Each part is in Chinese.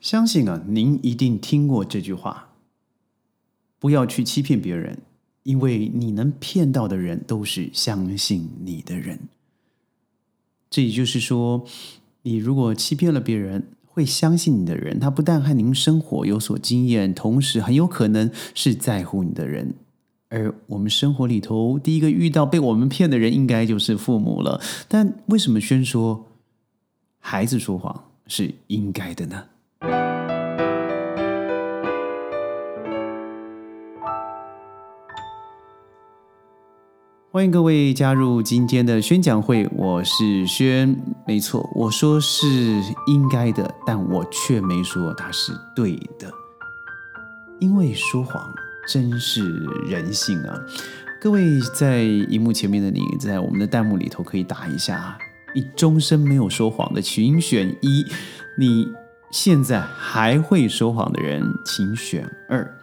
相信啊，您一定听过这句话：不要去欺骗别人，因为你能骗到的人都是相信你的人。这也就是说，你如果欺骗了别人，会相信你的人，他不但和您生活有所经验，同时很有可能是在乎你的人。而我们生活里头第一个遇到被我们骗的人，应该就是父母了。但为什么宣说孩子说谎是应该的呢？欢迎各位加入今天的宣讲会，我是轩。没错，我说是应该的，但我却没说它是对的，因为说谎真是人性啊！各位在荧幕前面的你，在我们的弹幕里头可以打一下：你终身没有说谎的，请选一；你现在还会说谎的人，请选二。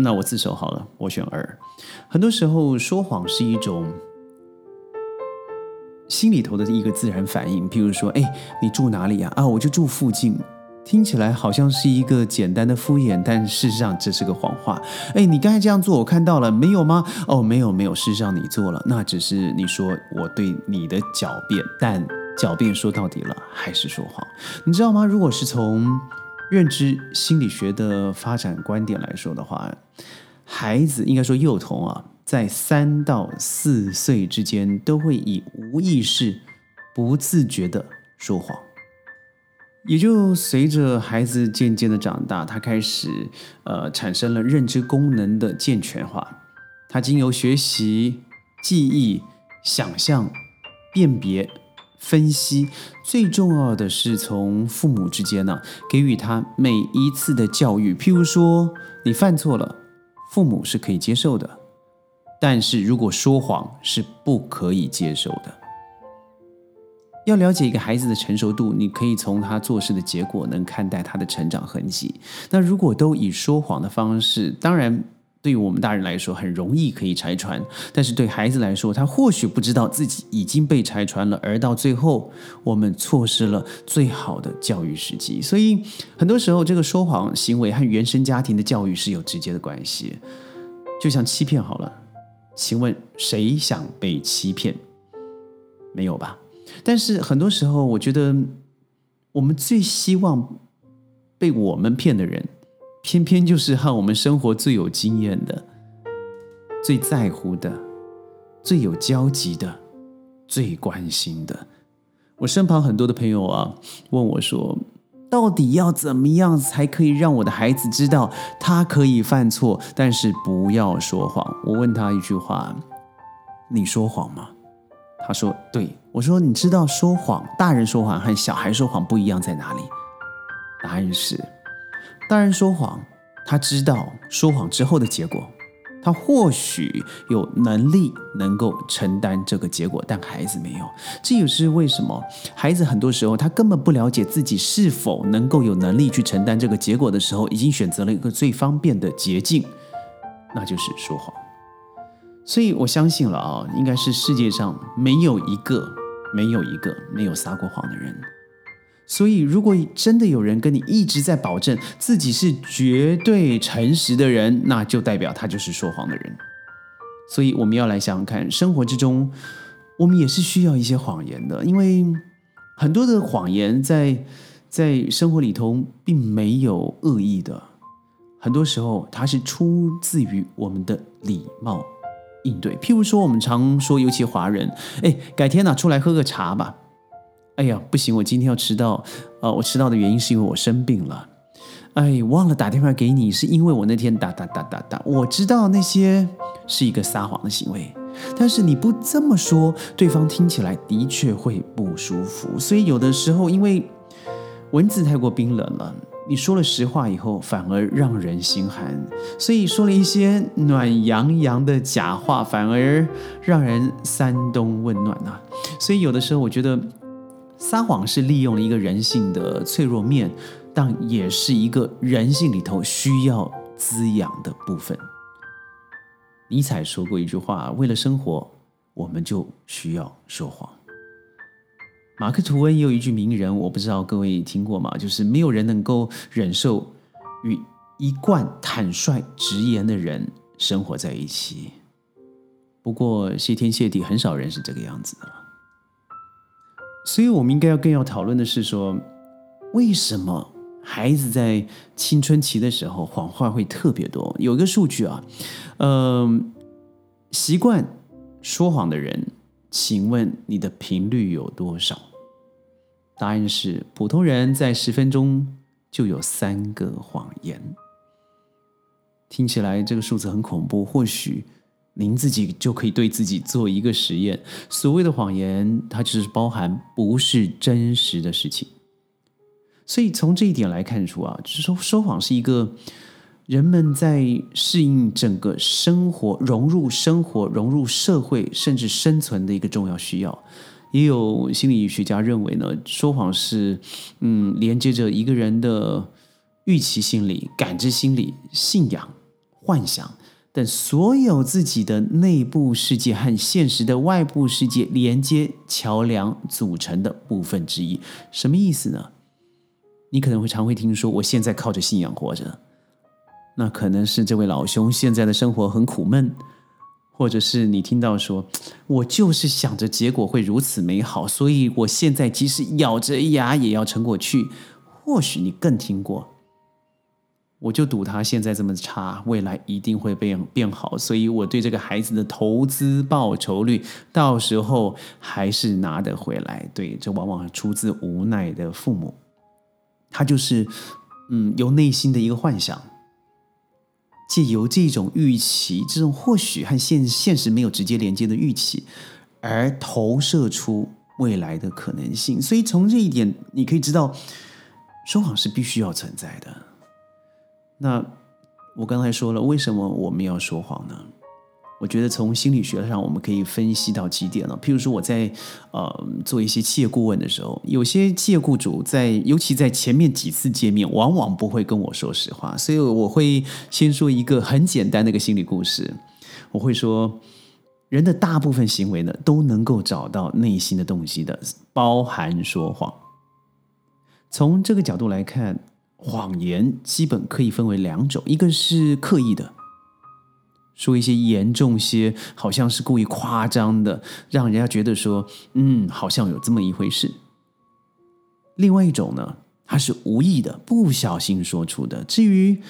那我自首好了，我选二。很多时候说谎是一种心里头的一个自然反应，譬如说，哎，你住哪里呀？啊，我就住附近。听起来好像是一个简单的敷衍，但事实上这是个谎话。哎，你刚才这样做，我看到了，没有吗？哦，没有，没有。事实上你做了，那只是你说我对你的狡辩，但狡辩说到底了还是说谎，你知道吗？如果是从认知心理学的发展观点来说的话，孩子应该说幼童啊，在三到四岁之间都会以无意识、不自觉的说谎，也就随着孩子渐渐的长大，他开始呃产生了认知功能的健全化，他经由学习、记忆、想象、辨别。分析最重要的是从父母之间呢给予他每一次的教育。譬如说，你犯错了，父母是可以接受的；但是如果说谎是不可以接受的。要了解一个孩子的成熟度，你可以从他做事的结果能看待他的成长痕迹。那如果都以说谎的方式，当然。对于我们大人来说，很容易可以拆穿；但是对孩子来说，他或许不知道自己已经被拆穿了，而到最后，我们错失了最好的教育时机。所以，很多时候，这个说谎行为和原生家庭的教育是有直接的关系。就像欺骗好了，请问谁想被欺骗？没有吧？但是很多时候，我觉得我们最希望被我们骗的人。偏偏就是和我们生活最有经验的、最在乎的、最有交集的、最关心的。我身旁很多的朋友啊，问我说：“到底要怎么样才可以让我的孩子知道他可以犯错，但是不要说谎？”我问他一句话：“你说谎吗？”他说：“对。”我说：“你知道说谎，大人说谎和小孩说谎不一样在哪里？”答案是。大人说谎，他知道说谎之后的结果，他或许有能力能够承担这个结果，但孩子没有。这也是为什么孩子很多时候他根本不了解自己是否能够有能力去承担这个结果的时候，已经选择了一个最方便的捷径，那就是说谎。所以我相信了啊，应该是世界上没有一个没有一个没有撒过谎的人。所以，如果真的有人跟你一直在保证自己是绝对诚实的人，那就代表他就是说谎的人。所以，我们要来想想看，生活之中，我们也是需要一些谎言的，因为很多的谎言在在生活里头并没有恶意的，很多时候它是出自于我们的礼貌应对。譬如说，我们常说，尤其华人，哎，改天呢出来喝个茶吧。哎呀，不行，我今天要迟到。呃，我迟到的原因是因为我生病了。哎，忘了打电话给你，是因为我那天打打打打打。我知道那些是一个撒谎的行为，但是你不这么说，对方听起来的确会不舒服。所以有的时候，因为文字太过冰冷了，你说了实话以后，反而让人心寒。所以说了一些暖洋洋的假话，反而让人三冬温暖呐。所以有的时候，我觉得。撒谎是利用了一个人性的脆弱面，但也是一个人性里头需要滋养的部分。尼采说过一句话：“为了生活，我们就需要说谎。”马克吐温也有一句名人，我不知道各位听过吗？就是没有人能够忍受与一贯坦率直言的人生活在一起。不过谢天谢地，很少人是这个样子的。所以，我们应该要更要讨论的是说，为什么孩子在青春期的时候谎话会特别多？有一个数据啊，嗯，习惯说谎的人，请问你的频率有多少？答案是，普通人在十分钟就有三个谎言。听起来这个数字很恐怖，或许。您自己就可以对自己做一个实验。所谓的谎言，它就是包含不是真实的事情。所以从这一点来看出啊，就是说说谎是一个人们在适应整个生活、融入生活、融入社会，甚至生存的一个重要需要。也有心理学家认为呢，说谎是嗯连接着一个人的预期心理、感知心理、信仰、幻想。等所有自己的内部世界和现实的外部世界连接桥梁组成的部分之一，什么意思呢？你可能会常会听说，我现在靠着信仰活着，那可能是这位老兄现在的生活很苦闷，或者是你听到说，我就是想着结果会如此美好，所以我现在即使咬着牙也要撑过去。或许你更听过。我就赌他现在这么差，未来一定会变变好，所以我对这个孩子的投资报酬率，到时候还是拿得回来。对，这往往出自无奈的父母，他就是嗯，由内心的一个幻想，借由这种预期，这种或许和现现实没有直接连接的预期，而投射出未来的可能性。所以从这一点，你可以知道，说谎是必须要存在的。那我刚才说了，为什么我们要说谎呢？我觉得从心理学上，我们可以分析到几点了。譬如说，我在呃做一些企业顾问的时候，有些企业雇主在，尤其在前面几次见面，往往不会跟我说实话，所以我会先说一个很简单的一个心理故事。我会说，人的大部分行为呢，都能够找到内心的动机的，包含说谎。从这个角度来看。谎言基本可以分为两种，一个是刻意的，说一些严重些，好像是故意夸张的，让人家觉得说，嗯，好像有这么一回事。另外一种呢，它是无意的，不小心说出的。至于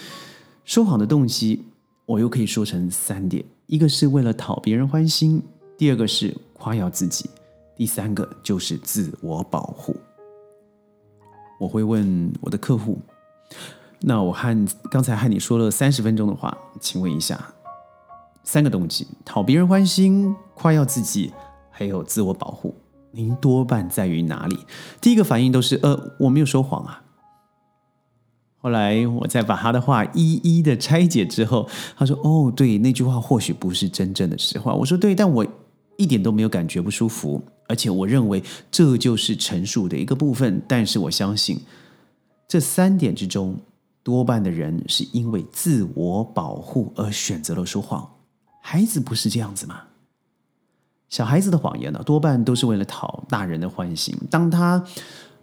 说谎的动机，我又可以说成三点：一个是为了讨别人欢心，第二个是夸耀自己，第三个就是自我保护。我会问我的客户。那我和刚才和你说了三十分钟的话，请问一下，三个动机：讨别人欢心、夸耀自己，还有自我保护。您多半在于哪里？第一个反应都是呃，我没有说谎啊。后来我再把他的话一一的拆解之后，他说：“哦，对，那句话或许不是真正的实话。”我说：“对，但我一点都没有感觉不舒服，而且我认为这就是陈述的一个部分。但是我相信。”这三点之中，多半的人是因为自我保护而选择了说谎。孩子不是这样子吗？小孩子的谎言呢，多半都是为了讨大人的欢心。当他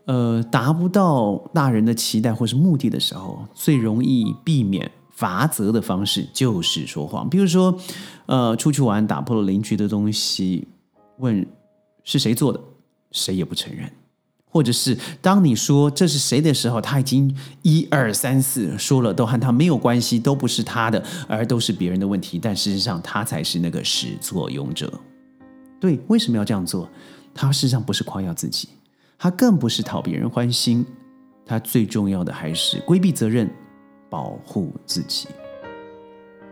呃达不到大人的期待或是目的的时候，最容易避免罚则的方式就是说谎。比如说，呃，出去玩打破了邻居的东西，问是谁做的，谁也不承认。或者是当你说这是谁的时候，他已经一二三四说了，都和他没有关系，都不是他的，而都是别人的问题。但事实上，他才是那个始作俑者。对，为什么要这样做？他事实上不是夸耀自己，他更不是讨别人欢心，他最重要的还是规避责任，保护自己。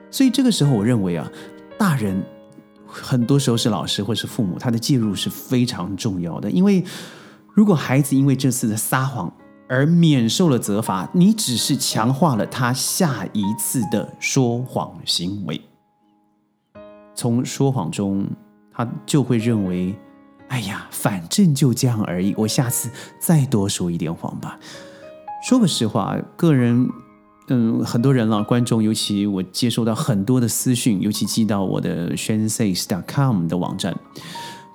所以这个时候，我认为啊，大人很多时候是老师或是父母，他的介入是非常重要的，因为。如果孩子因为这次的撒谎而免受了责罚，你只是强化了他下一次的说谎行为。从说谎中，他就会认为：“哎呀，反正就这样而已，我下次再多说一点谎吧。”说个实话，个人，嗯，很多人了，观众，尤其我接收到很多的私讯，尤其寄到我的 s h a n s a y s c o m 的网站。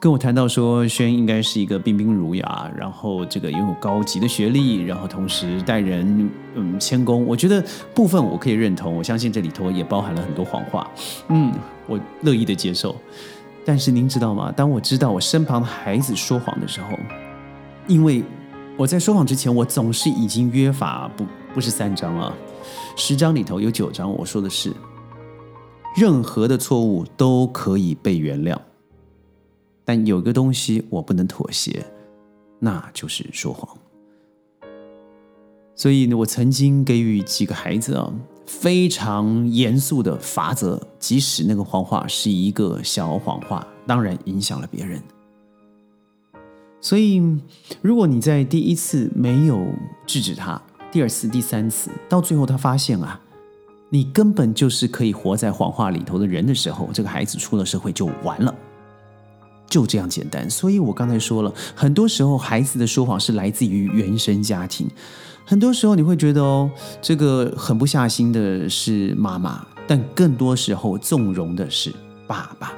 跟我谈到说，轩应该是一个彬彬儒雅，然后这个拥有高级的学历，然后同时待人嗯谦恭。我觉得部分我可以认同，我相信这里头也包含了很多谎话。嗯，我乐意的接受。但是您知道吗？当我知道我身旁的孩子说谎的时候，因为我在说谎之前，我总是已经约法不不是三章啊，十章里头有九章，我说的是任何的错误都可以被原谅。但有个东西我不能妥协，那就是说谎。所以呢，我曾经给予几个孩子啊非常严肃的法则，即使那个谎话是一个小谎话，当然影响了别人。所以，如果你在第一次没有制止他，第二次、第三次，到最后他发现啊，你根本就是可以活在谎话里头的人的时候，这个孩子出了社会就完了。就这样简单，所以我刚才说了，很多时候孩子的说谎是来自于原生家庭。很多时候你会觉得哦，这个狠不下心的是妈妈，但更多时候纵容的是爸爸。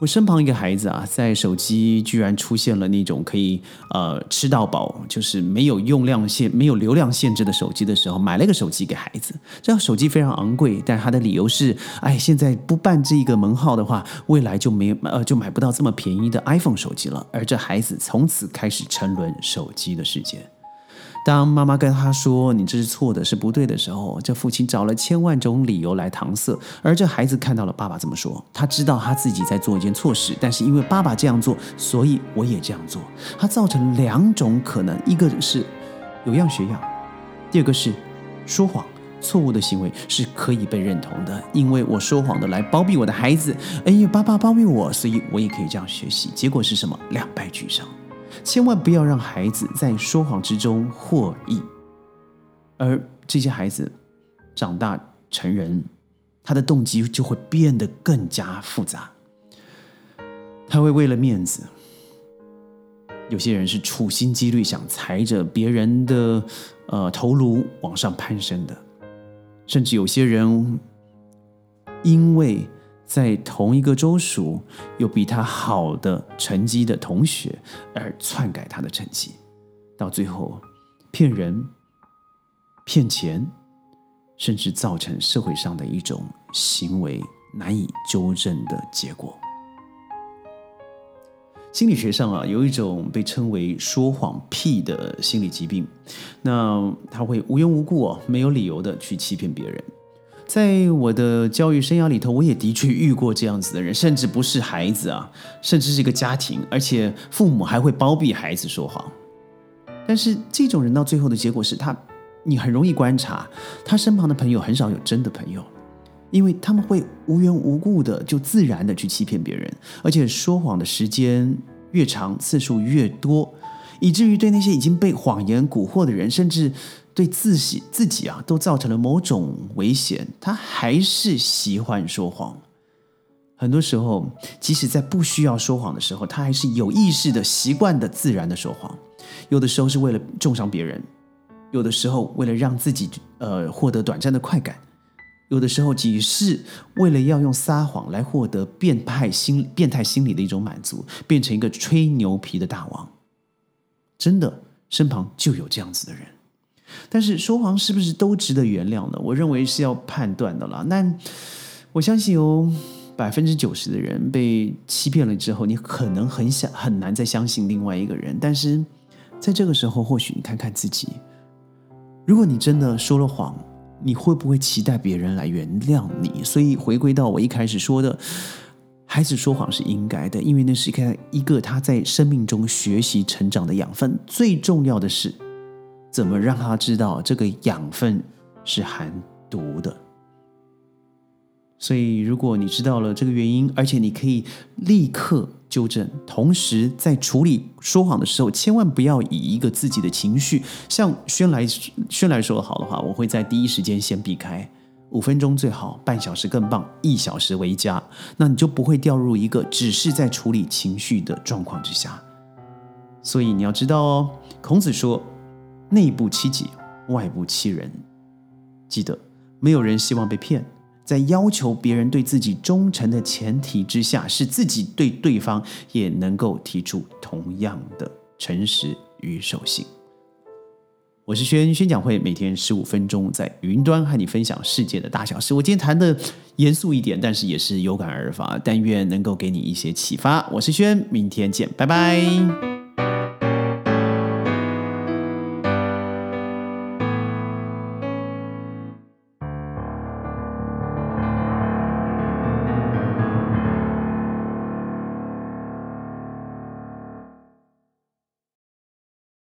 我身旁一个孩子啊，在手机居然出现了那种可以呃吃到饱，就是没有用量限、没有流量限制的手机的时候，买了个手机给孩子。这手机非常昂贵，但他的理由是：哎，现在不办这个门号的话，未来就没呃就买不到这么便宜的 iPhone 手机了。而这孩子从此开始沉沦手机的世界。当妈妈跟他说“你这是错的，是不对的”时候，这父亲找了千万种理由来搪塞。而这孩子看到了爸爸这么说，他知道他自己在做一件错事，但是因为爸爸这样做，所以我也这样做。他造成两种可能：一个是有样学样，第二个是说谎。错误的行为是可以被认同的，因为我说谎的来包庇我的孩子，因为爸爸包庇我，所以我也可以这样学习。结果是什么？两败俱伤。千万不要让孩子在说谎之中获益，而这些孩子长大成人，他的动机就会变得更加复杂。他会为了面子，有些人是处心积虑想踩着别人的呃头颅往上攀升的，甚至有些人因为。在同一个州属有比他好的成绩的同学，而篡改他的成绩，到最后骗人、骗钱，甚至造成社会上的一种行为难以纠正的结果。心理学上啊，有一种被称为“说谎癖”的心理疾病，那他会无缘无故哦，没有理由的去欺骗别人。在我的教育生涯里头，我也的确遇过这样子的人，甚至不是孩子啊，甚至是一个家庭，而且父母还会包庇孩子说谎。但是这种人到最后的结果是他，你很容易观察他身旁的朋友很少有真的朋友，因为他们会无缘无故的就自然的去欺骗别人，而且说谎的时间越长，次数越多，以至于对那些已经被谎言蛊惑的人，甚至。对自己自己啊，都造成了某种危险，他还是喜欢说谎。很多时候，即使在不需要说谎的时候，他还是有意识的、习惯的、自然的说谎。有的时候是为了重伤别人，有的时候为了让自己呃获得短暂的快感，有的时候只是为了要用撒谎来获得变态心变态心理的一种满足，变成一个吹牛皮的大王。真的，身旁就有这样子的人。但是说谎是不是都值得原谅呢？我认为是要判断的啦。那我相信有百分之九十的人被欺骗了之后，你可能很想很难再相信另外一个人。但是在这个时候，或许你看看自己，如果你真的说了谎，你会不会期待别人来原谅你？所以回归到我一开始说的，孩子说谎是应该的，因为那是一个一个他在生命中学习成长的养分。最重要的是。怎么让他知道这个养分是含毒的？所以，如果你知道了这个原因，而且你可以立刻纠正，同时在处理说谎的时候，千万不要以一个自己的情绪，像轩来轩来说的好的话，我会在第一时间先避开，五分钟最好，半小时更棒，一小时为佳，那你就不会掉入一个只是在处理情绪的状况之下。所以你要知道哦，孔子说。内部欺己，外部欺人。记得，没有人希望被骗，在要求别人对自己忠诚的前提之下，是自己对对方也能够提出同样的诚实与守信。我是轩宣讲会，每天十五分钟在云端和你分享世界的大小事。我今天谈的严肃一点，但是也是有感而发，但愿能够给你一些启发。我是轩，明天见，拜拜。